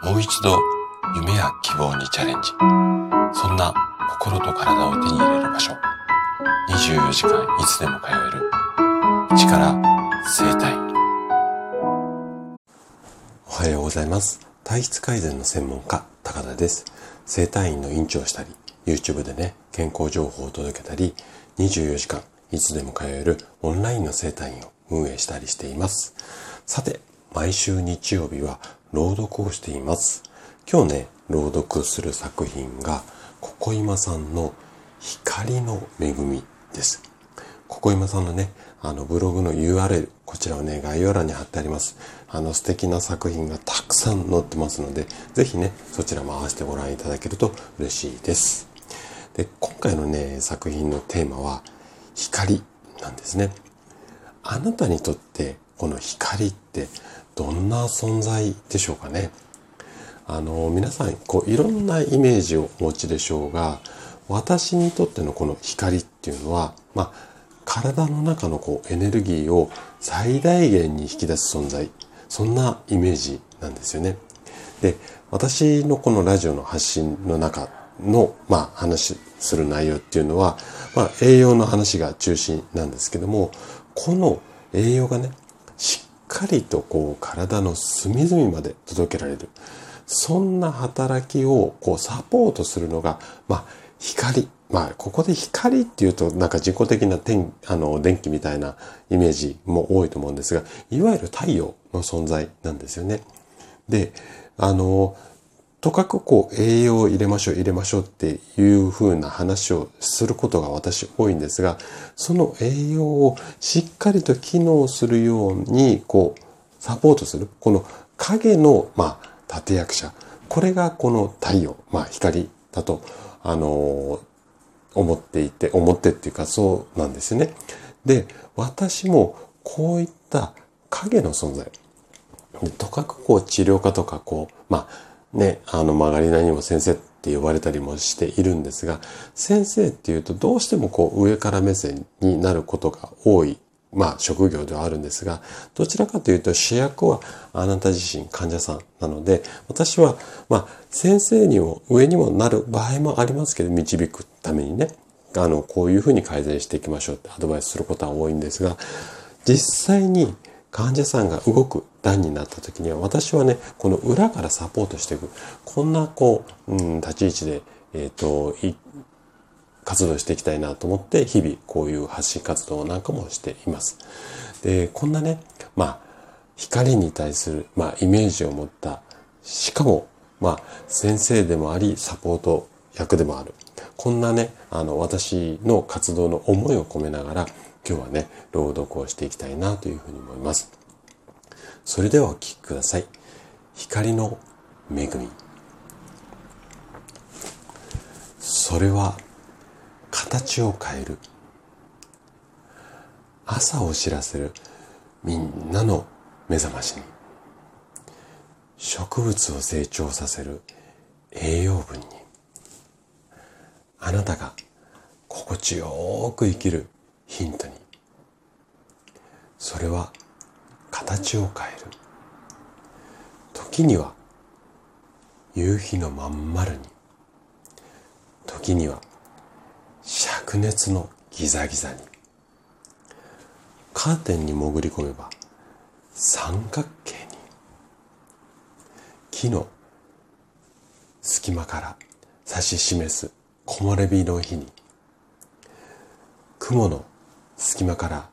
もう一度夢や希望にチャレンジ。そんな心と体を手に入れる場所。24時間いつでも通える。力生体。おはようございます。体質改善の専門家、高田です。生体院の院長をしたり、YouTube でね、健康情報を届けたり、24時間いつでも通えるオンラインの生体院を運営したりしています。さて、毎週日曜日は朗読をしています。今日ね、朗読する作品が、ここ今さんの光の恵みです。ここ今さんのね、あのブログの URL、こちらをね、概要欄に貼ってあります。あの素敵な作品がたくさん載ってますので、ぜひね、そちらも合わせてご覧いただけると嬉しいです。で、今回のね、作品のテーマは、光なんですね。あなたにとってこの光ってどんな存在でしょうかね。あの、皆さん、こう、いろんなイメージをお持ちでしょうが、私にとってのこの光っていうのは、まあ、体の中のこうエネルギーを最大限に引き出す存在、そんなイメージなんですよね。で、私のこのラジオの発信の中の、まあ、話する内容っていうのは、まあ、栄養の話が中心なんですけども、この栄養がね、しっかりとこう体の隅々まで届けられる。そんな働きをこうサポートするのが、まあ、光。まあ、ここで光っていうと、なんか自己的な天、あの、電気みたいなイメージも多いと思うんですが、いわゆる太陽の存在なんですよね。で、あの、とかくこう栄養を入れましょう入れましょうっていう風な話をすることが私多いんですが、その栄養をしっかりと機能するようにこうサポートする。この影のまあ立役者。これがこの太陽、まあ光だと、あの思っていて、思ってっていうかそうなんですよね。で、私もこういった影の存在。とかくこう治療家とかこう、まあね、あの曲がりなにも先生って呼ばれたりもしているんですが、先生っていうとどうしてもこう上から目線になることが多い、まあ職業ではあるんですが、どちらかというと主役はあなた自身患者さんなので、私はまあ先生にも上にもなる場合もありますけど、導くためにね、あの、こういうふうに改善していきましょうってアドバイスすることは多いんですが、実際に患者さんが動く段になった時には、私はね、この裏からサポートしていく。こんな、こう、うん、立ち位置で、えっ、ー、と、活動していきたいなと思って、日々こういう発信活動なんかもしています。で、こんなね、まあ、光に対する、まあ、イメージを持った、しかも、まあ、先生でもあり、サポート役でもある。こんなね、あの、私の活動の思いを込めながら、今日はね、朗読をしていきたいなというふうに思います。それではお聴きください。光の恵み。それは形を変える。朝を知らせるみんなの目覚ましに。植物を成長させる栄養分に。あなたが心地よく生きるヒントに。それは形を変える。時には夕日のまん丸に。時には灼熱のギザギザに。カーテンに潜り込めば三角形に。木の隙間から指し示す木漏れ日の日に。雲の隙間から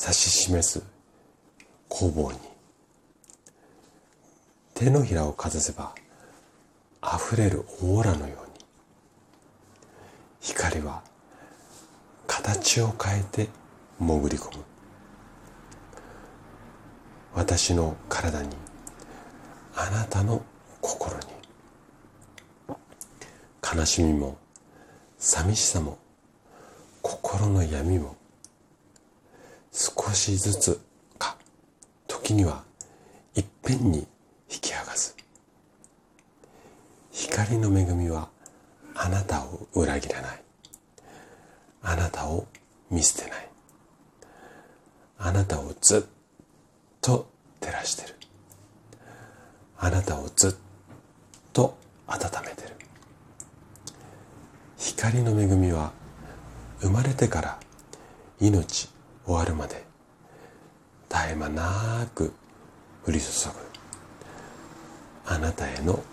指し示す工房に。手のひらをかざせば溢れるオーラのように。光は形を変えて潜り込む。私の体にあなたの心に。悲しみも寂しさも心の闇も少しずつか時にはいっぺんに引き剥がす。光の恵みはあなたを裏切らない。あなたを見捨てない。あなたをずっと照らしてる。あなたをずっと温めてる。光の恵みは生まれてから命終わるまで絶え間なく降り注ぐ。あなたへの